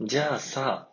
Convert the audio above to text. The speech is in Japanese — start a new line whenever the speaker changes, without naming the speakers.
じゃあさ